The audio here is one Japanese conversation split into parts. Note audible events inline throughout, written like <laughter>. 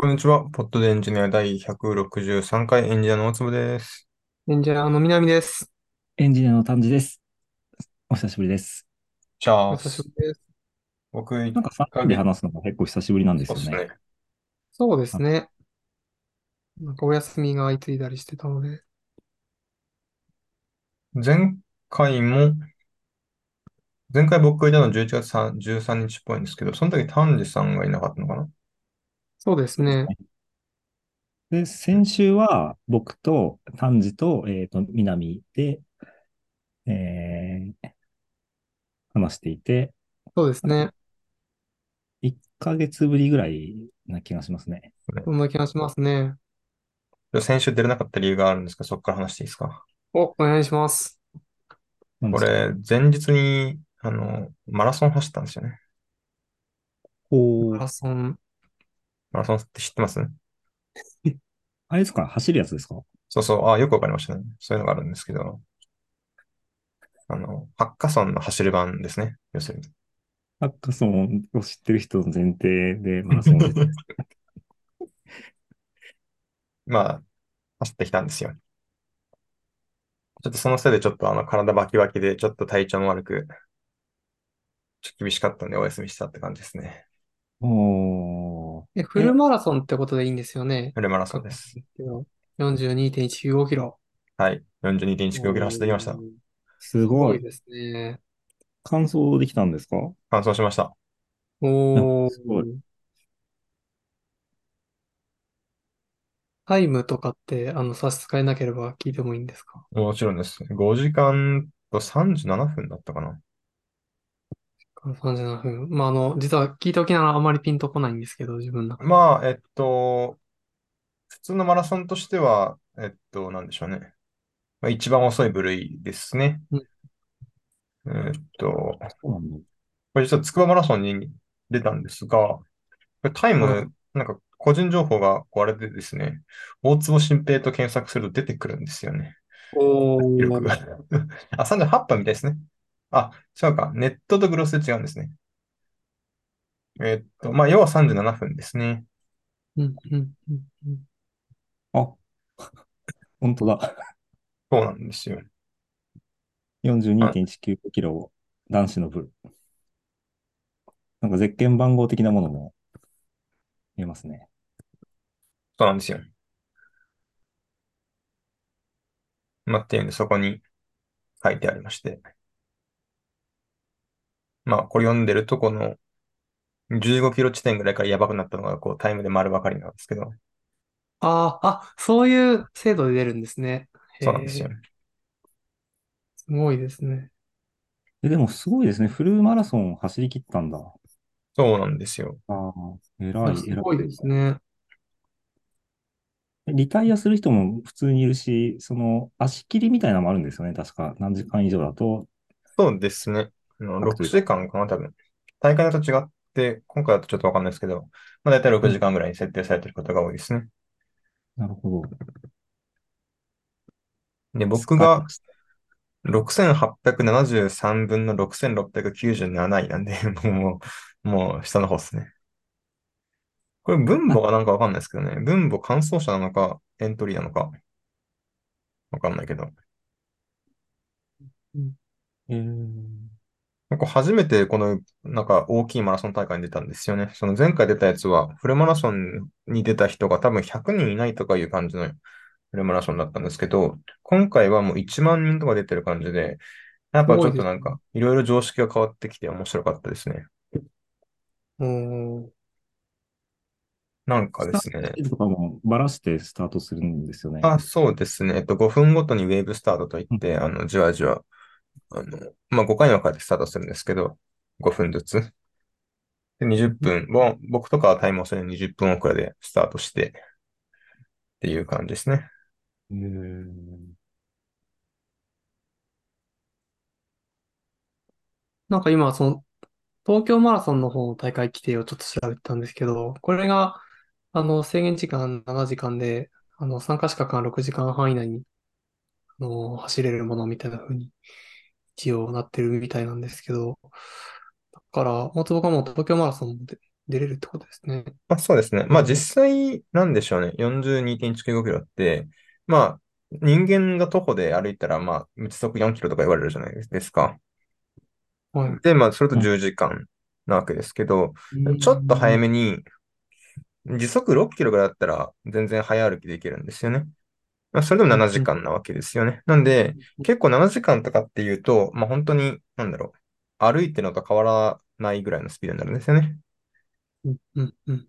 こんにちは。ポッドでエンジニア第163回エンジニアの大坪です。エンジニアの南です。エンジニアの丹治です。お久しぶりです。チャおース。久しぶりです。僕、なんか3人で話すのが結構久しぶりなんですよね。そうですね。そうですね。なんかお休みが相次いだりしてたので。前回も、前回僕がいたのは11月13日っぽいんですけど、その時丹治さんがいなかったのかな？そうですね。で、先週は僕と丹治と、えっ、と、南で、えー、話していて、そうですね。1ヶ月ぶりぐらいな気がしますね。そんな気がしますね。先週出れなかった理由があるんですけど、そこから話していいですか？お、お願いします。これ、前日に、あの、マラソン走ったんですよね。マラソン。マラソンって知ってます？あれですか？走るやつですか？そうそう。あ、よくわかりましたね。そういうのがあるんですけど、あの、ハッカソンの走る版ですね。要するに。ハッカソンを知ってる人の前提でマラソンで <laughs> まあ、走ってきたんですよ。ちょっとそのせいでちょっとあの体バキバキでちょっと体調も悪く、ちょっと厳しかったんでお休みしたって感じですね。おえ、フルマラソンってことでいいんですよね。フルマラソンです。42.195キロ。はい。42.195キロ走ってきました。すごい。ですね。完走できたんですか？完走しました。おー。すごい。タイムとかって、あの、差し支えなければ聞いてもいいんですか？もちろんです。5時間と37分だったかな。37分。まあ、あの、実は聞いておきながらあまりピンとこないんですけど、自分の中で。まあ、えっと、普通のマラソンとしては、えっと、なんでしょうね。まあ、一番遅い部類ですね。うんえっと、これ実は筑波マラソンに出たんですが、これタイム、なんか個人情報がこうあれでですね、大坪新平と検索すると出てくるんですよね。お記録が。あ、38分みたいですね。あ、違うか。ネットとグロスで違うんですね。えっと、まあ、要は37分ですね。うんうんうんうん。あ、<laughs> 本当だ。そうなんですよ。42.195キロ男子の部。なんかゼッケン番号的なものも見えますね。そうなんですよ。まあ、っていうんで、そこに書いてありまして。まあ、これ読んでると、この15キロ地点ぐらいからやばくなったのが、こう、タイムで丸分かりなんですけど。ああ、あ、そういう制度で出るんですね。そうなんですよ。すごいですね。え、でもすごいですね。フルマラソン走り切ったんだ。そうなんですよ。ああ、偉い、すごいですね。リタイアする人も普通にいるし、その足切りみたいなのもあるんですよね。確か。何時間以上だと。そうですね。6時間かな、多分。大会と違って、今回だとちょっとわかんないですけど、まあ、大体6時間ぐらいに設定されてることが多いですね。なるほど。で、僕が6873分の6697位なんで、<laughs> もう、もう下の方ですね。これ分母がなんかわかんないですけどね。分母乾燥者なのか、エントリーなのか、わかんないけど。うん、えーなんか初めてこの、なんか大きいマラソン大会に出たんですよね。その前回出たやつは、フルマラソンに出た人が多分100人いないとかいう感じのフルマラソンだったんですけど、今回はもう1万人とか出てる感じで、やっぱちょっとなんか、いろいろ常識が変わってきて面白かったですね。うん。なんかですね。とかもばらしてスタートするんですよね。あ、そうですね。えっと、5分ごとにウェーブスタートといって、あの、じわじわあの、まあ、5回に分かれてスタートするんですけど、5分ずつ。で、20分、もう僕とかはタイムをする20分遅れでスタートして、っていう感じですね。うん。なんか今、その、東京マラソンの方の大会規定をちょっと調べたんですけど、これが、あの、制限時間7時間で、あの、参加資格が6時間半以内に、あの、走れるものみたいな風に一応なってるみたいなんですけど、だから、もつ僕はもう東京マラソン出れるってことですね。まあ、そうですね。まあうん実際、なんでしょうね。42.195キロって、まあ人間が徒歩で歩いたら、まあ時速4キロとか言われるじゃないですか。はい。で、まあそれとうん10時間なわけですけど、うんちょっと早めに、時速6キロぐらいだったら全然早歩きできるんですよね。まあ、それでも7時間なわけですよね。なんで、結構7時間とかっていうと、まあ本当に、なんだろう、歩いてるのと変わらないぐらいのスピードになるんですよね。うんうんうん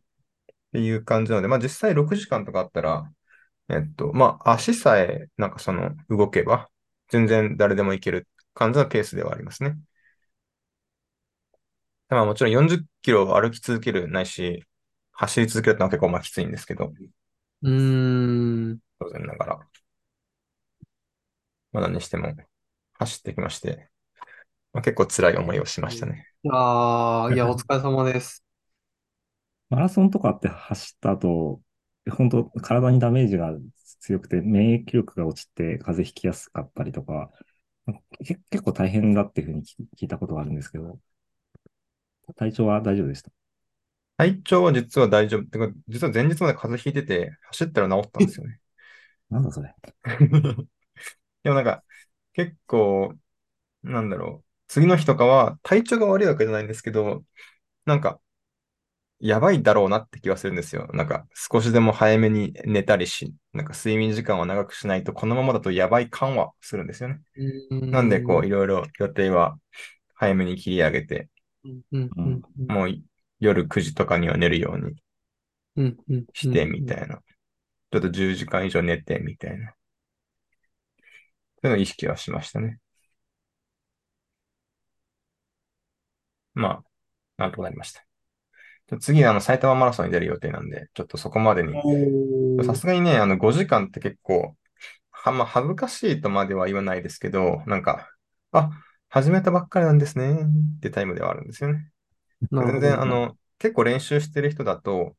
っていう感じなので、まあ実際6時間とかあったら、えっと、まあ足さえ、なんかその動けば、全然誰でも行ける感じのペースではありますね。まあもちろん40キロ歩き続けるないし、走り続けるってのは結構まあきついんですけど、うーん。当然ながら。まあ何にしても走ってきまして、まあ、結構辛い思いをしましたね。いやーいや、お疲れ様です。<laughs> マラソンとかって走った後、本当体にダメージが強くて免疫力が落ちて風邪ひきやすかったりとか、け結構大変だっていうふうに聞聞いたことがあるんですけど、体調は大丈夫でした？体調は実は大丈夫。てか、実は前日まで風邪ひいてて、走ったら治ったんですよね。なんだそれ。<laughs> でもなんか、結構、なんだろう。次の日とかは体調が悪いわけじゃないんですけど、なんか、やばいだろうなって気はするんですよ。なんか、少しでも早めに寝たりし、なんか睡眠時間を長くしないと、このままだとやばい感はするんですよね。なんで、こう、いろいろ予定は早めに切り上げて、もう夜9時とかには寝るようにして、みいたいな。ちょっと10時間以上寝て、みたいな。そういうのを意識はしましたね。まあ、なんとかなりました。次、あの、埼玉マラソンに出る予定なんで、ちょっとそこまでに。さすがにね、あの、5時間って結構、は、まあ、恥ずかしいとまでは言わないですけど、なんか、あ、始めたばっかりなんですね、ってタイムではあるんですよね。全然、あの、結構練習してる人だと、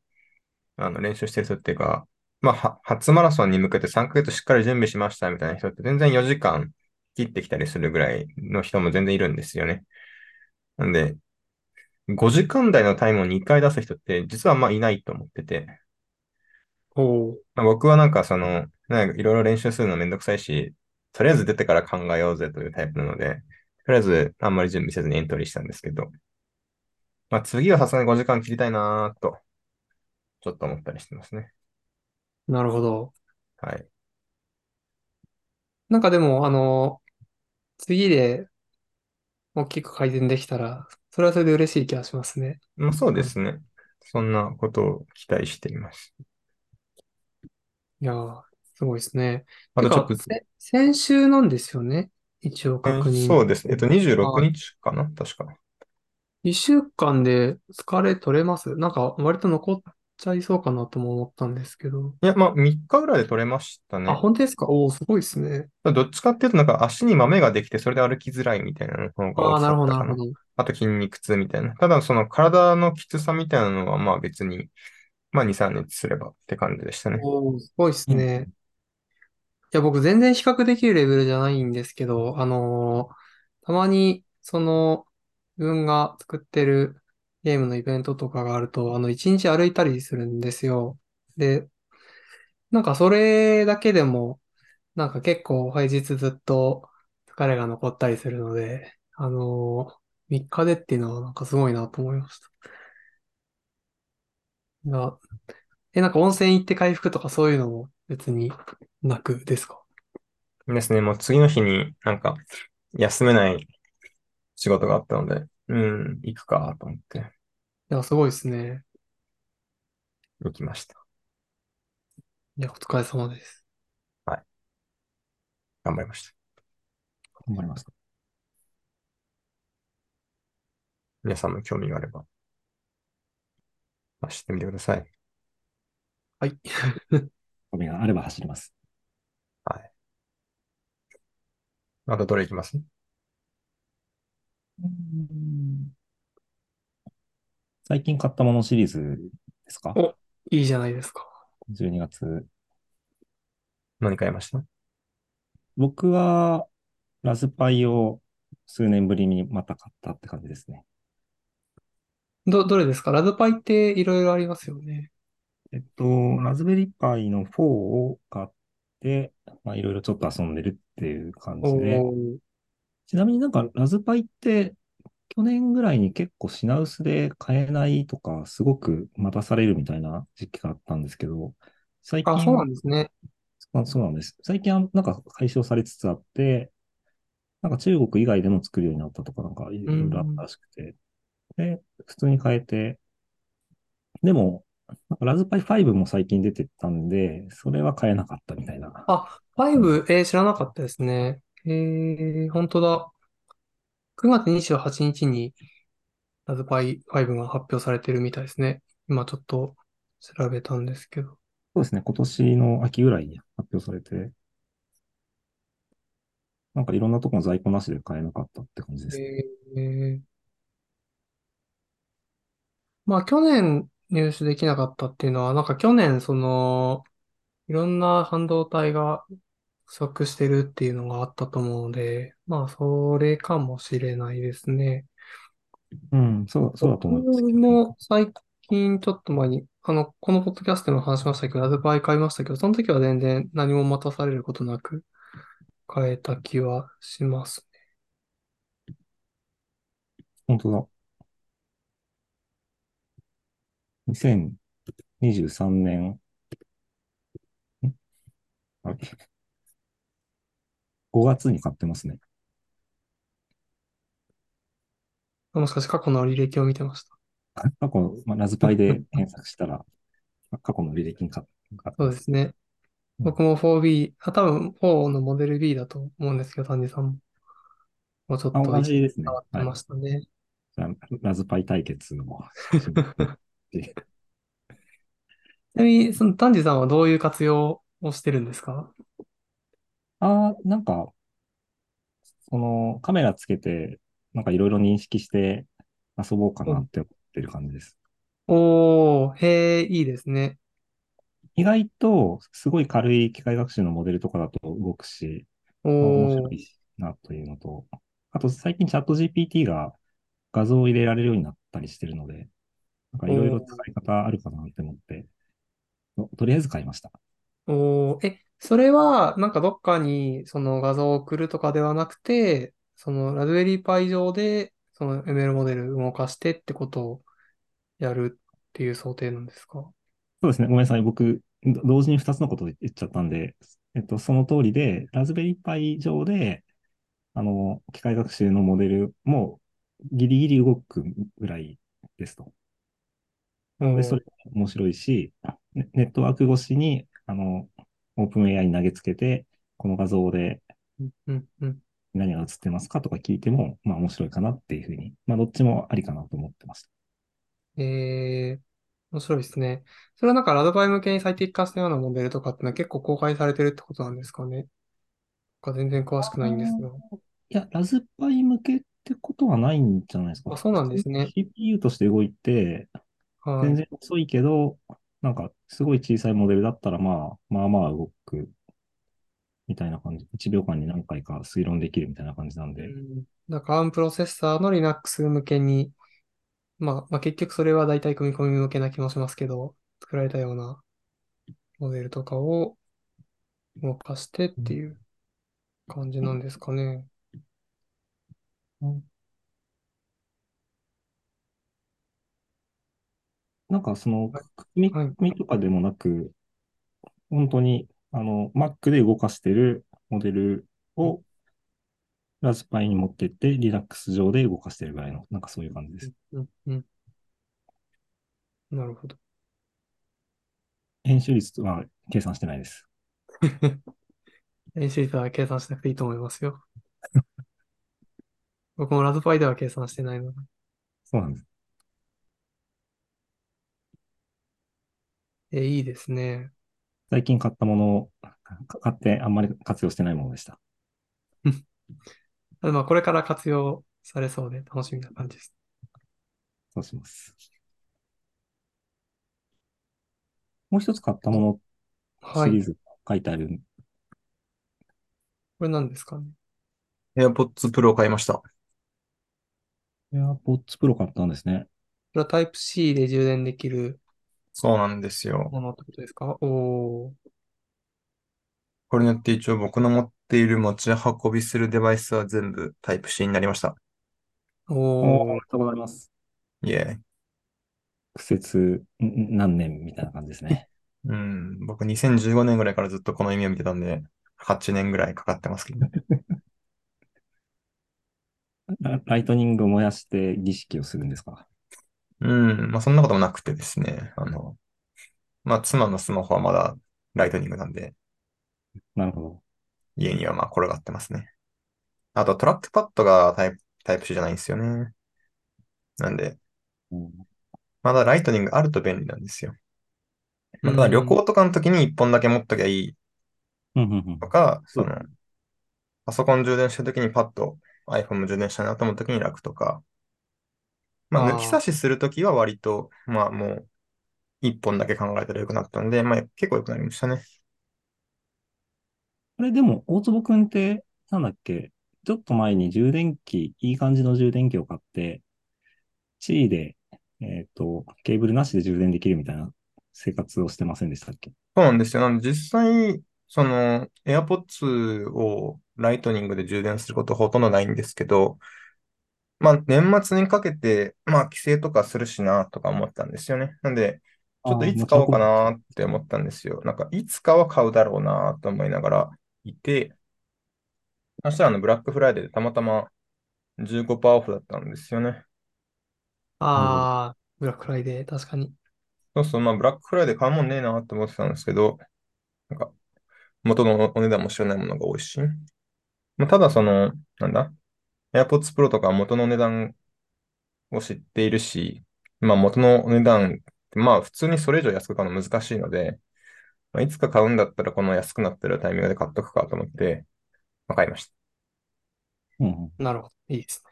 あの、練習してる人っていうか、まあ、は初マラソンに向けて3ヶ月しっかり準備しましたみたいな人って全然4時間切ってきたりするぐらいの人も全然いるんですよね。なんで、5時間台のタイムを2回出す人って実はまあいないと思ってて、おーまあ、僕はなんかその、なんかいろいろ練習するのめんどくさいし、とりあえず出てから考えようぜというタイプなので、とりあえずあんまり準備せずにエントリーしたんですけど、まあ次はさすがに5時間切りたいなーと、ちょっと思ったりしてますね。なるほど。はい。なんかでも、あの、次で大きく改善できたら、それはそれで嬉しい気がしますね。まあそうですね。そんなことを期待しています。いやー、すごいですね。てかあとちょっと、せ先週なんですよね？一応確認。そうですね。えっと、26はい日かな？確か。一週間で疲れ取れます？なんか割と残っちゃいそうかなとも思ったんですけど。いや、まあ3日ぐらいで取れましたあ、ね。本当ですか？おお、すごいですね。どっちかっていうと、なんか足に豆ができて、それで歩きづらいみたいなのがああ、なるほど、な。なるほど。あと筋肉痛みたいな。ただ、その体のきつさみたいなのは、まあ別に、まあ2、3日すればって感じでしたね。おお、すごいですね。いや、僕全然比較できるレベルじゃないんですけど、あのーたまに、その、自分が作ってるゲームのイベントとかがあると、あの、一日歩いたりするんですよ。で、なんかそれだけでも、なんか結構平日ずっと疲れが残ったりするので、あのー、3日でっていうのはなんかすごいなと思いました。が、え、なんか温泉行って回復とかそういうのも別になくですか？ですね。もう次の日になんか休めない仕事があったので、うん、行くかと思っていや、すごいですね。行きました。いや、お疲れ様です。頑張りました。頑張ります。皆さんも興味があれば、走ってみてください。はい。<laughs> 興味があれば走ります。はい。あとどれ行きます？最近買ったものシリーズですか？おいいじゃないですか。?12 月。何買いました？僕は、ラズパイを数年ぶりにまた買ったって感じですね。ど、どれですか？ラズパイっていろいろありますよね。えっと、ラズベリーパイの4を買って、まあ、いろいろちょっと遊んでるっていう感じで、おー。ちなみになんかラズパイって去年ぐらいに結構品薄で買えないとか、すごく待たされるみたいな時期があったんですけど、最あ、そうな近、んですね。あ、そうなんです。最近はなんか解消されつつあって、なんか中国以外でも作るようになったとか、なんかいうろいろあったん。らしくて、で、普通に買えて、でも、ラズパイ5も最近出てたんで、それは買えなかったみたいなあ、感じ。5、えー知らなかったですね。えー、本当だ。9月28日にラズパイ5が発表されてるみたいですね。今ちょっと調べたんですけど。そうですね、今年の秋ぐらいに発表されて、なんかいろんなところの在庫なしで買えなかったって感じですね。えー、まあ去年入手できなかったっていうのは、なんか去年その、いろんな半導体が不足してるっていうのがあったと思うので、まあそれかもしれないですね。うん、そう、そうだと僕思いますね。も最近ちょっと前に、あの、このポッドキャストでも話しましたけど、ラズパイ買いましたけど、その時は全然何も待たされることなく買えた気はします本当だ。2023年、ん？あれ？?5 月に買ってますね。ね。もしかして過去の履歴を見てました？過去、まあ、ラズパイで検索したら、<laughs> 過去の履歴に買買ってます。そうですね。うん。僕も 4B、あ、多分4のモデル B だと思うんですけど、丹治さんも。もうちょっあ、と同じですね。変わってはい。ましたね。じゃあラズパイ対決をします。で <laughs> ちなみに、その丹治さんはどういう活用をしてるんですか？あー、なんか、そのカメラつけて、なんかいろいろ認識して遊ぼうかうんなって思ってる感じです。おー、へえ、いいですね。意外と、すごい軽い機械学習のモデルとかだと動くし、まあ、面白いなというのと、あと最近チャット GPT が画像を入れられるようになったりしてるので、なんかいろいろ使い方あるかなって思って、ととりあえず買いました。おー、え、それは、なんかどっかにその画像を送るとかではなくて、そのラズベリーパイ上で、その ML モデル動かしてってことをやるっていう想定なんですか？そうですね。ごめんなさい。僕、ど同時に2つのことを言っちゃったんで、えっと、その通りで、ラズベリーパイ上で、あの、機械学習のモデルもギリギリ動くぐらいですと。おなので、そー、れ面白いし、ネネットワーク越しに、あの、オープン AI に投げつけて、この画像で何が映ってますかとか聞いても、まあ面白いかなっていうふうに、まあどっちもありかなと思ってました。えー、面白いですね。それはなんかラドバイ向けに最適化したようなモデルとかってのは結構公開されてるってことなんですかね。か全然詳しくないんですが。いや、ラズパイ向けってことはないんじゃないですか。あ、そうなんですね。CPU として動いて、はい。全然遅いけど、なんかすごい小さいモデルだったら、まあ、まあまあ動くみたいな感じ。1秒間に何回か推論できるみたいな感じなんで。うん。なんか ARM プロセッサーの Linux 向けに、まあ、まあ結局それは大体組み込み向けな気もしますけど、作られたようなモデルとかを動かしてっていう感じなんですかね。うんなんかその、はい。組みとかでもなく、本当に、あの、Mac で動かしてるモデルをラズパイに持ってって、Linux 上で動かしてるぐらいの、なんかそういう感じです。うん、うん、うんなるほど。編集率は計算してないです。<laughs> 演習率は計算しなくていいと思いますよ。僕もラズパイでは計算してないので。そうなんです。え、いいですね。最近買ったものを、か買ってあんまり活用してないものでした。まあ、これから活用されそうで楽しみな感じです。そうします。もう一つ買ったものはい。シリーズ書いてある。これ何ですかね？AirPods Pro 買いました。AirPods Pro 買ったんですね。それはタイプ C で充電できるそうなんですよ。ものってことですか？おー。これによって一応僕の持っている持ち運びするデバイスは全部タイプ C になりました。おー、おめ。でとうございます。イエーイ。苦節ん何年みたいな感じですね。うん、僕2015年ぐらいからずっとこの夢を見てたんで、8年ぐらいかかってますけど。<laughs> ラライトニングを燃やして儀式をするんですか？うん、まあそんなこともなくてですね。あの、まあ妻のスマホはまだライトニングなんで、なるほど。家にはまあ転がってますね。あとトラックパッドがタイプ、タイプ C じゃないんですよね。なんで、うんまだライトニングあると便利なんですよ。まだ旅行とかの時に1本だけ持っときゃいいとか、その、パソコン充電してる時にパッと iPhone も充電したいなと思う時に楽とか、まああー抜き差しする時は割と、まあもう1本だけ考えたらよくなったんで、まあ結構良くなりましたね。これでも、大坪くんって、なんだっけ、ちょっと前に充電器、いい感じの充電器を買って、C で、えっと、ケーブルなしで充電できるみたいな生活をしてませんでしたっけ？そうなんですよ。なんで実際、その AirPods をライトニングで充電することほとんどないんですけど、まあ年末にかけて、まあ帰省とかするしなとか思ったんですよね。なんで、ちょっといつ買おうかなって思ったんですよ。なんかいつかは買うだろうなと思いながらいて、そしたらあのブラックフライデーでたまたま15%オフだったんですよね。あー、ブラックフライデー、確かに。そうそう、まあブラックフライデー買うもんねえなって思ってたんですけど、なんか元のお値段も知らないものが多いし。まあ、ただその、なんだ AirPods Pro とかは元の値段を知っているし、まあ元の値段まあ普通にそれ以上安く買うの難しいので、まあ、いつか買うんだったらこの安くなってるタイミングで買っとくかと思って、まあ、買いました。うんうん。なるほど。いいですね。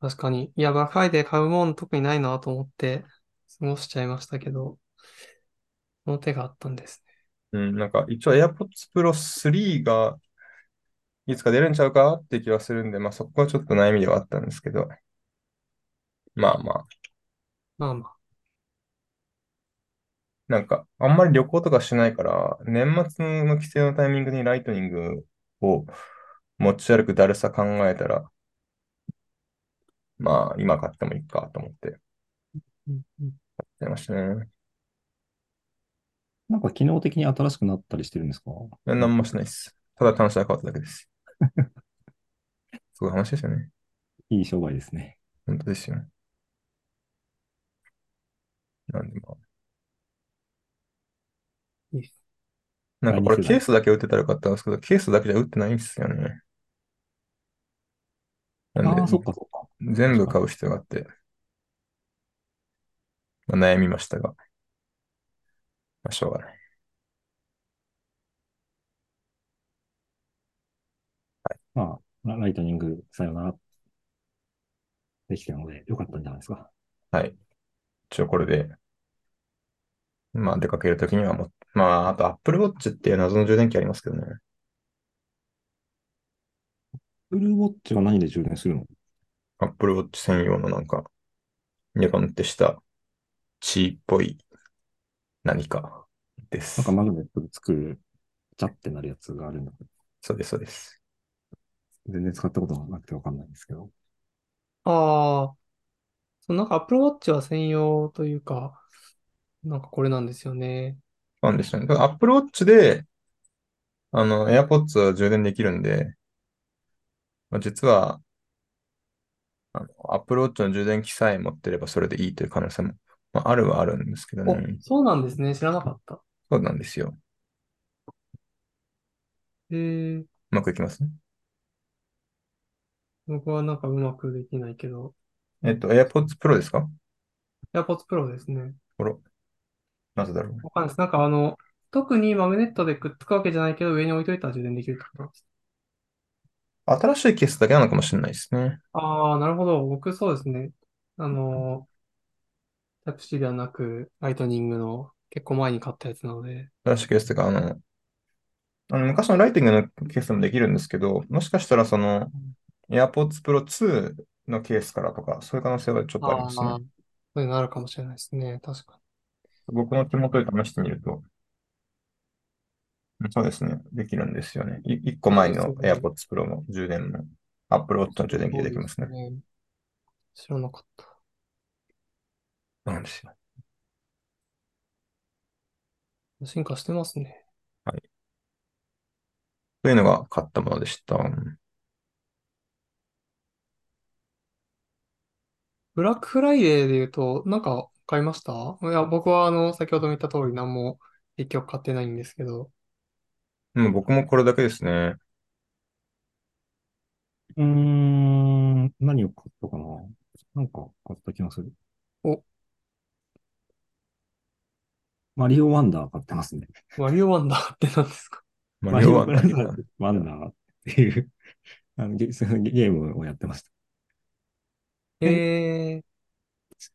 確かに。いや、ブラックフライデー買うもん特にないなと思って過ごしちゃいましたけど、その手があったんですね。うん、なんか一応 AirPods Pro 3がいつか出るんちゃうか？って気はするんで、まあそこはちょっと悩みではあったんですけど、まあまあ、まあまあ。なんかあんまり旅行とかしないから、年末の帰省のタイミングにライトニングを持ち歩くだるさ考えたら、まあ今買ってもいいかと思って買っちゃいましたね。なんか機能的に新しくなったりしてるんですか？何もしないです。ただ端子が変わっただけです。<laughs> すごい話ですよね。いい商売ですね。本当ですよね。なんでまあ。いいっすなんかこれケースだけ売ってたらよかったんですけど、ケースだけじゃ売ってないんですよね。なんでああ、そっかそっか。全部買う必要があって、まあ、悩みましたが、まあ、しょうがない。まあ、ラライトニングさよならできたので、よかったんじゃないですか。はい。一応これで、まあ出かけるときにはもう、まああと Apple Watch っていう謎の充電器ありますけどね。Apple Watch は何で充電するの？Apple Watch 専用のなんか、ニョロンってした、チーっぽい何かですなんか。マグネットで作る、ジャってなるやつがあるんだけど、そうです、そうです。全然使ったことがなくてわかんないんですけど。ああ、そうなんか Apple Watch は専用というか、なんかこれなんですよね。なんですよね。だから Apple Watch で、あの、AirPods は充電できるんで、まあ、実は、あの、Apple Watch の充電器さえ持ってればそれでいいという可能性も、まあ、あるはあるんですけどお、ね。そうなんですね。知らなかった。そうなんですよ。えー、うまくいきます？ね。僕はなんかうまくできないけど、えっと、AirPods Pro ですか？AirPods Pro ですね。ほら。なぜだろう。わかんないです。なんかあの、特にマグネットでくっつくわけじゃないけど、上に置いといたら充電できるってことなんです。新しいケースだけなのかもしれないですね。ああ、なるほど。僕そうですね。あの、タイプ C ではなく、ライトニングの結構前に買ったやつなので、新しいケースというか、あの、あの昔のライティングのケースでもできるんですけど、もしかしたらその、AirPods Pro 2のケースからとか、そういう可能性はちょっとありあますね。あ、そういうのあるかもしれないですね。確か僕の手元で試してみると、そうですね。できるんですよね。い1個に。前の。AirPods Pro の充電も Apple Watch の充電器ででできますね。すね。知らなかった。なんですよ。進化してますね。はい。というのが買ったものでした。ブラックフライデーで言うと、なんか買いました？いや、僕はあの、先ほども言った通り何も結局買ってないんですけど。うん、僕もこれだけですね。うーん、何を買ったかな？なんか買った気がする。お、マリオワンダー買ってますね。マリオワンダーって何ですか？マリオワンマリオブラダーか。ザーズワンダーっていうあのゲ、そのゲゲームをやってました。え、え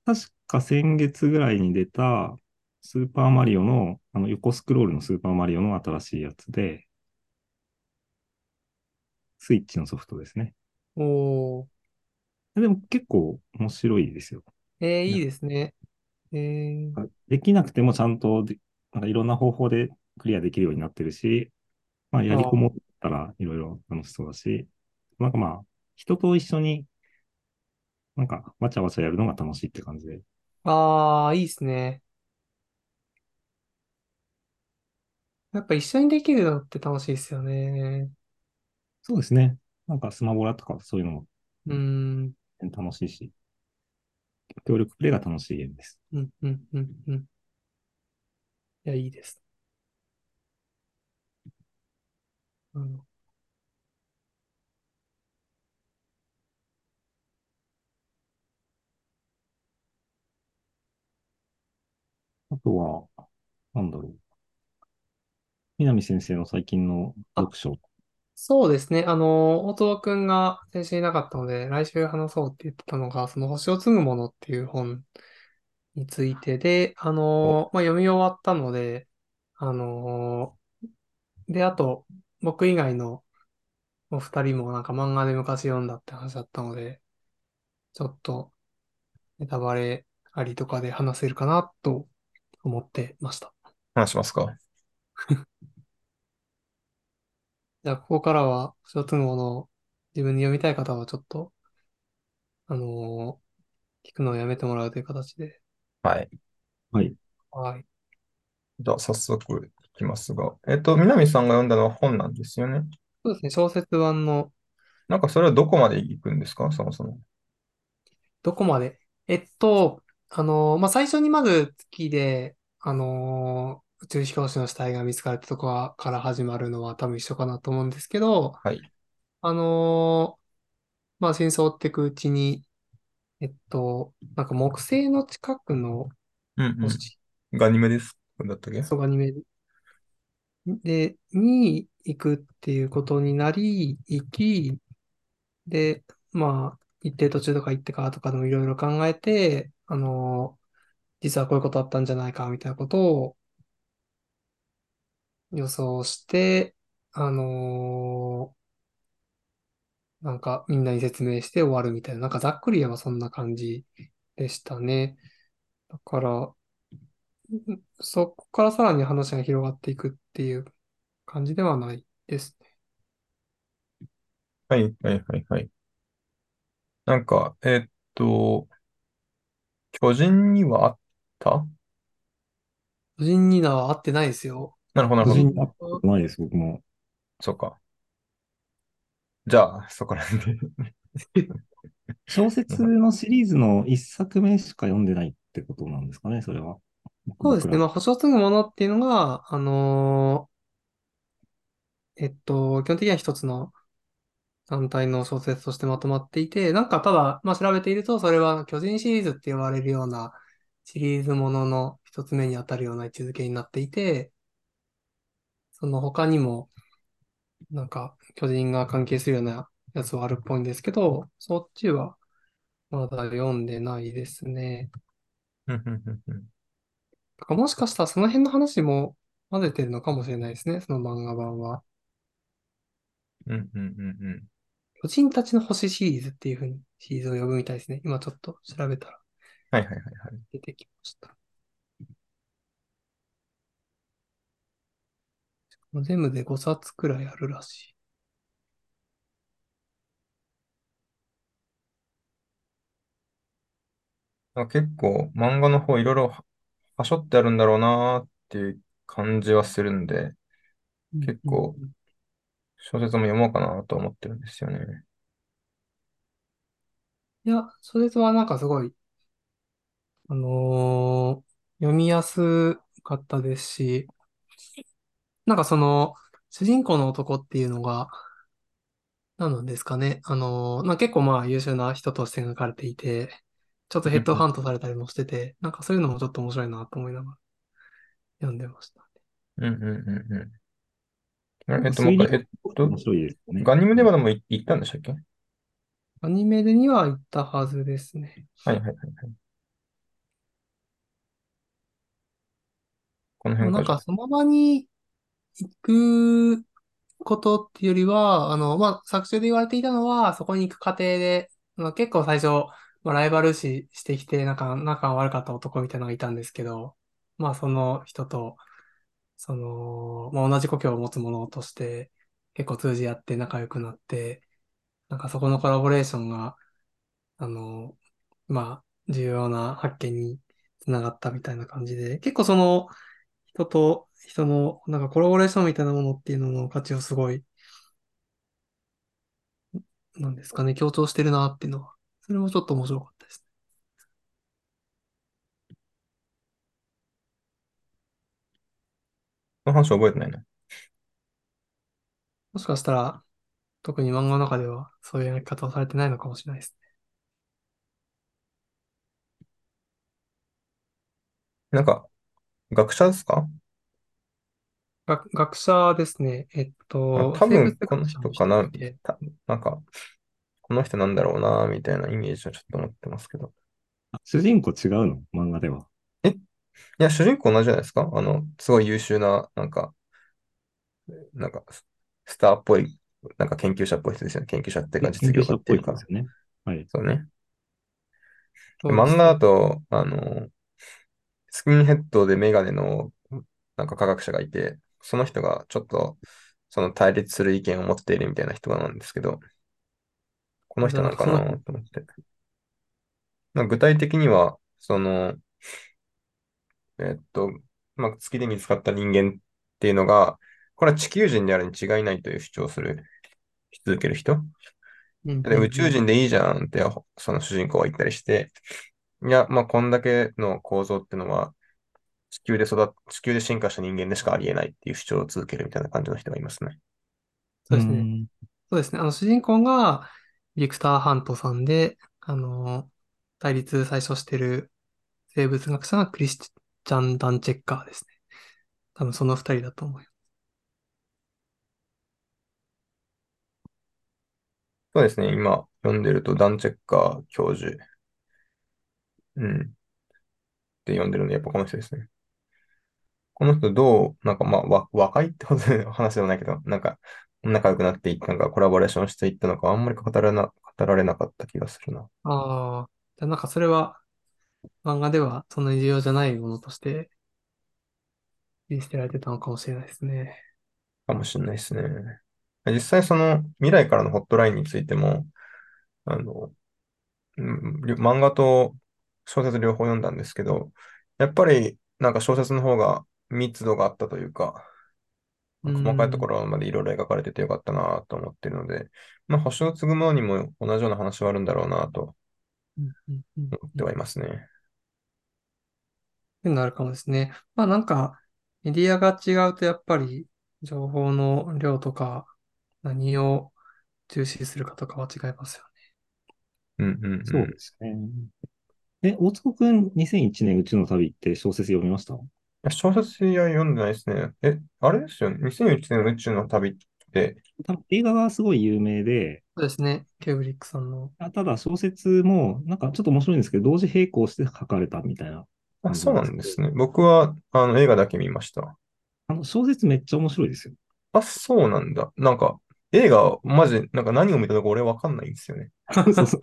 確か先月ぐらいに出たスーパーマリオの、あの横スクロールのスーパーマリオの新しいやつで、スイッチのソフトですね。ー、おー、でも結構面白いですよ。えー、いいなですね。えー、できなくてもちゃんとで、なんかいろんな方法でクリアできるようになってるし、まあやりあこもったらいろいろ楽しそうだし、なんかまあ、人と一緒になんかわちゃわちゃやるのが楽しいって感じで。あー、いいですね。やっぱ一緒にできるのって楽しいですよね。そうですね。なんかスマボラとかそういうのもうーん、楽しいし、協力プレイが楽しいゲームです。うん、うん、うん、うん。いや、いいです。あの、あとは、なんだろう。南先生の最近のあ、読書。そうですね。あの、大友くんが先週いなかったので、来週話そうって言ってたのが、その星を継ぐものっていう本についてで、あおの、まあ、読み終わったので、あの、で、あと、僕以外のお二人もなんか漫画で昔読んだって話だったので、ちょっとネタバレありとかで話せるかなと思ってました。話しますか？<laughs> じゃあ、ここからは、星を継ぐものを自分に読みたい方はちょっと、あの聞くのをやめてもらうという形で。はい。はい。はい。じゃあ、早速いきますが。えっと、南さんが読んだのは本なんですよね？そうですね。小説版のなんかそれはどこまで行くんですか？そもそも。どこまで？えっと、あのまあ、最初にまず月で、あの宇宙飛行士の死体が見つかるってとこから始まるのは多分一緒かなと思うんですけど、はい。あのまあ、真相を追っていくうちに、えっと、なんか木星の近くのうん星、うん。ガニメです。だったっけ？そうアニメで、に行くっていうことになり、行き、で、まあ、行って途中とか行ってからとかでもいろいろ考えて、あの、実はこういうことあったんじゃないかみたいなことを予想して、あのなんかみんなに説明して終わるみたいな、なんかざっくり言えばそんな感じでしたね。だから、そこからさらに話が広がっていくっていう感じではないですね。はい、はい、はい、はい。なんか、えっと、巨人にはあった個人には会ってないですよ。なるほど、なるほど。個人に会ったことないです、僕も。そうか。じゃあ、そこら辺で。<laughs> 小説のシリーズの一作目しか読んでないってことなんですかね、それは。そうですね。まあ、星を継ぐものっていうのが、あのーえっと、基本的には一つの団体の小説としてまとまっていて、なんかただ、まあ、調べていると、それは巨人シリーズって言われるようなシリーズものの一つ目に当たるような位置づけになっていて、その他にも、なんか巨人が関係するようなやつはあるっぽいんですけど、そっちはまだ読んでないですね。もしかしたらその辺の話も混ぜてるのかもしれないですね、その漫画版は。うんうんうんうん巨人たちの星シリーズっていう風にシリーズを呼ぶみたいですね。今ちょっと調べたらはいはいはいはい。出てきました。もう全部で5冊くらいあるらしい。なんか結構漫画の方いろいろははしょってあるんだろうなーっていう感じはするんで、結構うんうん小説も読もうかなと思ってるんですよね。いや、それとはなんかすごい、あのー読みやすかったですし、なんかその、主人公の男っていうのが、何なんですかね。あのーまあ、結構まあ優秀な人として描かれていて、ちょっとヘッドハントされたりもしてて、なんかそういうのもちょっと面白いなと思いながら読んでました。うんうんうんうん。えっと、もう一回、えっと面、白いですね。ガニムデバでもい行ったんでしたっけ？はいアニメでには行ったはずですね。はいはいはい。この辺。なんかその場に行くことっていうよりは、あの、まあ、作中で言われていたのは、そこに行く過程で、まあ、結構最初、まあ、ライバル視してきて、なんか仲悪かった男みたいなのがいたんですけど、まあ、その人と、その、まあ、同じ故郷を持つ者として、結構通じ合って仲良くなって、なんかそこのコラボレーションが、あの、まあ、重要な発見につながったみたいな感じで、結構その、人と人のなんかコラボレーションみたいなものっていうのの価値をすごい、なんですかね、強調してるなっていうのは、それもちょっと面白かったです。この話覚えてないな。もしかしたら、特に漫画の中ではそういうやり方をされてないのかもしれないですね。なんか、学者ですか？学、学者ですね。えっあと、多生物分この学者の人かな人で、たなんか、この人なんだろうな、みたいなイメージはちょっと思ってますけど。主人公違うの？漫画では。いや、主人公同じじゃないですか？あの、すごい優秀な、なんか、なんか、ススターっぽい、なんか研究者っぽい人ですよね。研究者っていうか実業研究者っ家っていうか。ぽい人ですよね。はい。そうね。そうです漫画だと、あの、スキンヘッドでメガネの、なんか科学者がいて、その人がちょっと、その対立する意見を持っているみたいな人なんですけど、この人なのかなと思って。まあ具体的には、その、えっと、まあ、月で見つかった人間っていうのが、これは地球人であるに違いないという主張をする、し続ける人。うんで、宇宙人でいいじゃんって、その主人公は言ったりして、いや、まあ、こんだけの構造ってのは、地球で育っ、地球で進化した人間でしかありえないっていう主張を続けるみたいな感じの人がいますね。そうですね。んそうですね。あの、主人公が、ビクター・ハントさんで、あの、対立最初してる生物学者がクリスチャン・ダンチェッカーですね。多分その二人だと思います。そうですね。今読んでると、ダンチェッカー教授。うん。って読んでるので、やっぱこの人ですね。この人どう、なんかまあ、わ、若いってことで <laughs> 話ではないけど、なんか、仲良くなっていったのか、コラボレーションしていったのか、あんまり語られな、語られなかった気がするな。ああ、じゃあなんかそれは漫画ではそんなに重要じゃないものとして切り捨てられてたのかもしれないですね。かもしれないですね。実際その未来からのホットラインについても、あの、うん漫画と小説両方読んだんですけど、やっぱりなんか小説の方が密度があったというか、うん細かいところまでいろいろ描かれててよかったなと思ってるので、まあ、星を継ぐものにも同じような話はあるんだろうなとうんうんうん思ってはいますね。ってなるかもですね。まあなんか、メディアが違うとやっぱり情報の量とか何を重視するかとかは違いますよね。うんうんうん。そうですね。え、大坪くん2001年宇宙の旅って小説読みました？小説は読んでないですね。え、あれですよね。2001年の宇宙の旅って、多分映画がすごい有名で、そうですね。ケーブリックさんの。あただ小説もなんかちょっと面白いんですけど、同時並行して書かれたみたいなあ、そうなんんですすね。僕はあの映画だけ見ました。あの小説めっちゃ面白いですよ。あ、そうなんだ。なんか、映画、マジ、なんか何を見たのか俺わかんないんですよね。<laughs> そうそう。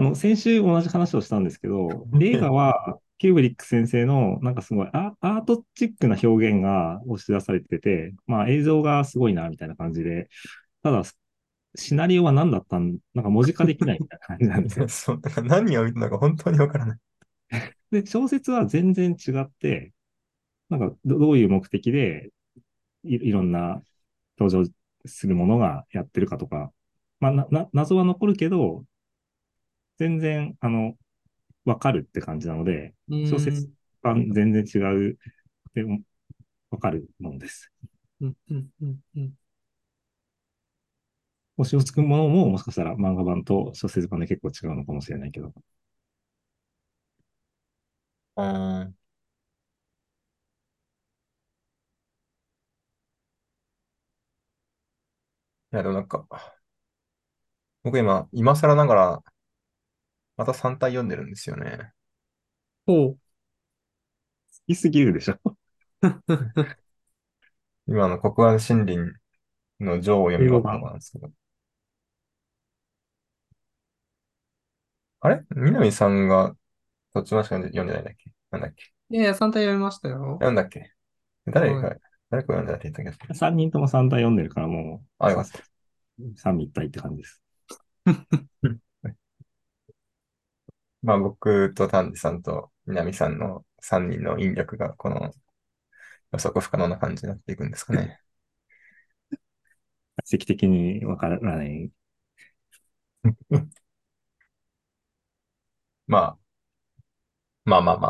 あの、先週同じ話をしたんですけど、映画は、キューブリック先生の、なんかすごいア、アートチックな表現が押し出されてて、まあ映像がすごいな、みたいな感じで、ただ、シナリオは何だったん、なんか文字化できないみたいな感じなんですよ。<laughs> そう、だから何を見たのか本当にわからない。<laughs> で、小説は全然違って、なんかどどういう目的でい、いろんな登場するものがやってるかとか、まあ、な、な、謎は残るけど、全然、あの、わかるって感じなので、うん小説版全然違う、でも、わかるものです。うんうんうんうん星をつくものも、もしかしたら漫画版と小説版で結構違うのかもしれないけど。うーん。いや、でもなんか、僕今、今更ながら、また3体読んでるんですよね。ほう。好きすぎるでしょ。<laughs> 今の黒暗森林の女王を読み終わったのなんですけど。あれ？南さんが、そっちのしか読んでないんだっけ？なんだっけ？いやいや、3体読みましたよ。読んだっけ？誰はが、誰か読んだって言った気がする。3人とも3体読んでるからもう、あ、よかった。三位一体って感じです。<laughs> まあ僕と丹治さんと南さんの3人の引力がこの予測不可能な感じになっていくんですかね。<laughs> 奇跡的にわからない。<laughs> まあ、まあまあま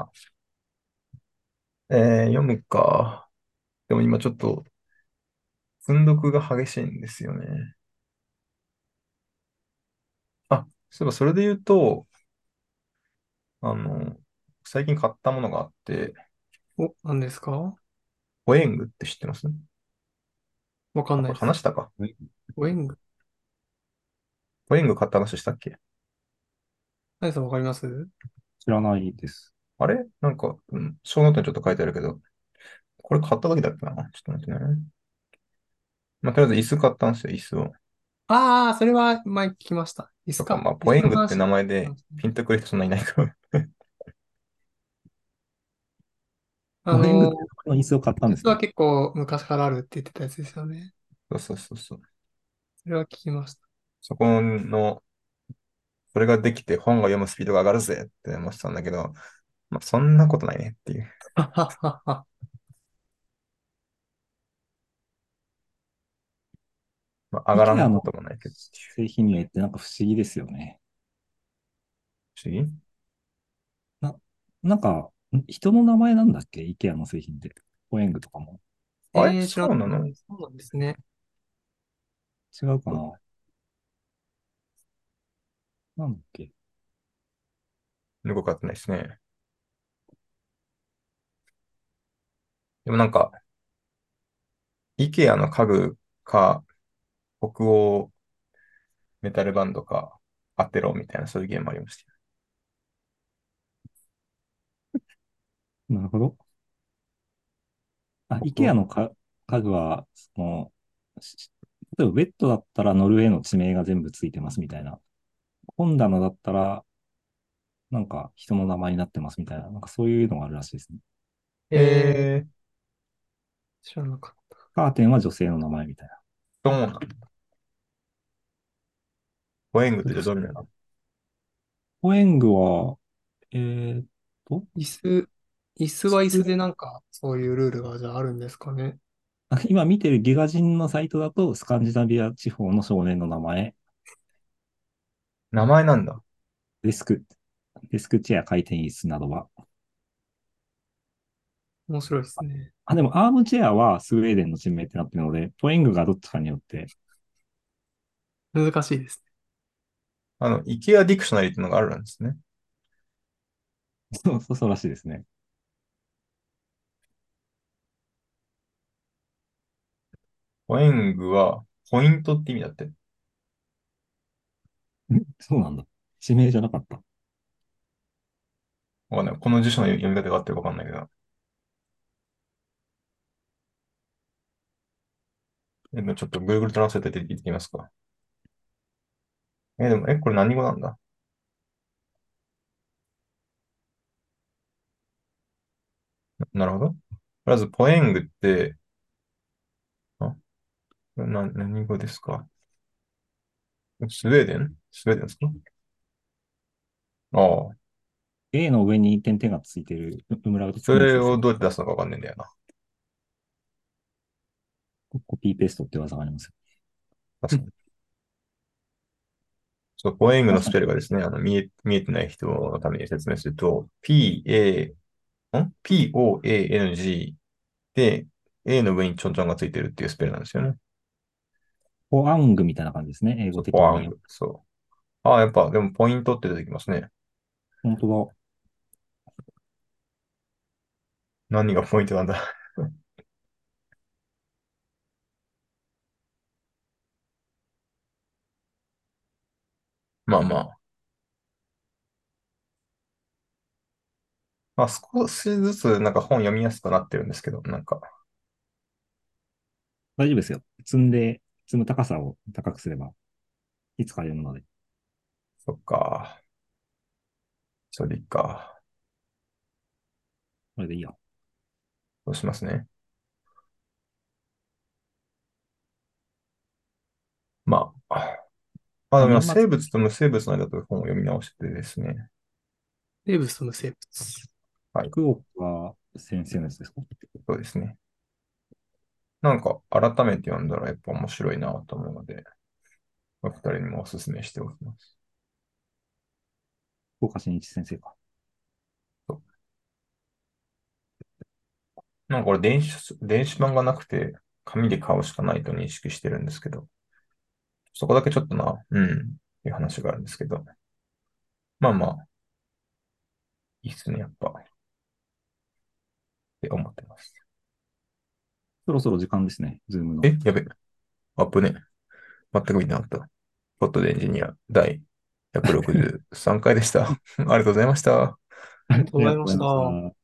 あ。えー、読むか。でも今ちょっと、積読が激しいんですよね。あ、そういえばそれで言うと、あの、最近買ったものがあって、お、何ですか？ホエングって知ってます？わかんないです。話したか？ポエング。ポエング買った話したっけ？何さんわかります？知らないです。あれ？なんか、うん、ショーノートにちょっと書いてあるけど、これ買った時だっけな？ちょっと待ってね。まあ、とりあえず椅子買ったんですよ、椅子を。ああ、それは前聞きました。椅子か。とか、まあ、ポエングって名前でピンとくる人そんないないから。あホエングっての、椅子を買ったんですか実は結構昔からあるって言ってたやつですよね。そうそうそうそう。それは聞きました。そこの、それができて本が読むスピードが上がるぜって思ってたんだけど、まあ、そんなことないねっていう。<laughs> はははは。まあ、上がらんこともないけど。製品名ってなんか不思議ですよね。不思議？なんか、ん人の名前なんだっけ ?IKEA の製品って。ホエングとかも。あれ？えーそうなの？そうなんですね。違うかななんだっけ？よくわかってないですね。でもなんか、IKEA の家具か、北欧メタルバンドか、当てろみたいなそういうゲームありましたよ。<laughs> なるほど。あ、IKEA のか家具は、その、し例えばベッドだったらノルウェーの地名が全部ついてますみたいな。本棚だったら、なんか人の名前になってますみたいな。なんかそういうのがあるらしいですね。えー、え知らなかっカーテンは女性の名前みたいな。ー、そうなんだ。ホエングってじゃあどれなの？ホエングは、えーっと、た。椅子、椅子は椅子でなんか、そういうルールがじゃああるんですかね？あ今見てるギガ人のサイトだと、スカンジナビア地方の少年の名前、名前なんだ。デスク、デスクチェア、回転椅子などは。面白いですね。あ、でもアームチェアはスウェーデンの地名ってなってるので、ポエングがどっちかによって、難しいですあの、IKEA ディクショナリーっていうのがあるんですね。そう、そうそうらしいですね。ホエングは、ポイントって意味だって。<laughs> そうなんだ。地名じゃなかった。わかんない。この辞書の読み方があってるかわかんないけど。え、でもちょっと Google トランスレートで言ってきますか。え、でも、え、これ何語なんだ？ななるほど。とりあえず、ポエングって、あ、な、何語ですか？スウェーデン？スウェーデンですか？ああ、A の上に点々がついてる、うウムラウトつそ。れをどうやって出すのかわかんないんだよな。コピーペーストって技がありますよ。確かに。そう、ポエングのスペルがですね、あの、見え、見えてない人のために説明すると、P, A, ん ?P, O, A, N, G で、A の上にちょんちょんがついてるっていうスペルなんですよね。ポアングみたいな感じですね。英語的に。ポアング。そう。ああ、やっぱ、でもポイントって出てきますね。本当何がポイントなんだ？まあまあ。まあ少しずつなんか本読みやすくなってるんですけど、なんか、だ。大丈夫ですよ。積んで、積む高さを高くすれば、いつか読むので。そっか。それでいいか。これでいいよ。そうしますね。まあ。あ、でも生物と無生物の間という本を読み直してですね。生物と無生物。はい。福岡先生のやつですか？そうですね。なんか改めて読んだらやっぱ面白いなと思うので、お二人にもお勧めしておきます。福岡伸一先生か。そうなんかこれ電子、電子版がなくて、紙で買うしかないと認識してるんですけど、そこだけちょっとな、うん、いう話があるんですけど、まあまあ、いいっすね、やっぱ、って思ってます。そろそろ時間ですね。ズームの。え、やべ、アップね。全く見てなかった。ポットでエンジニア第163回で <laughs> した。ありがとうございました。ありがとうございま。した。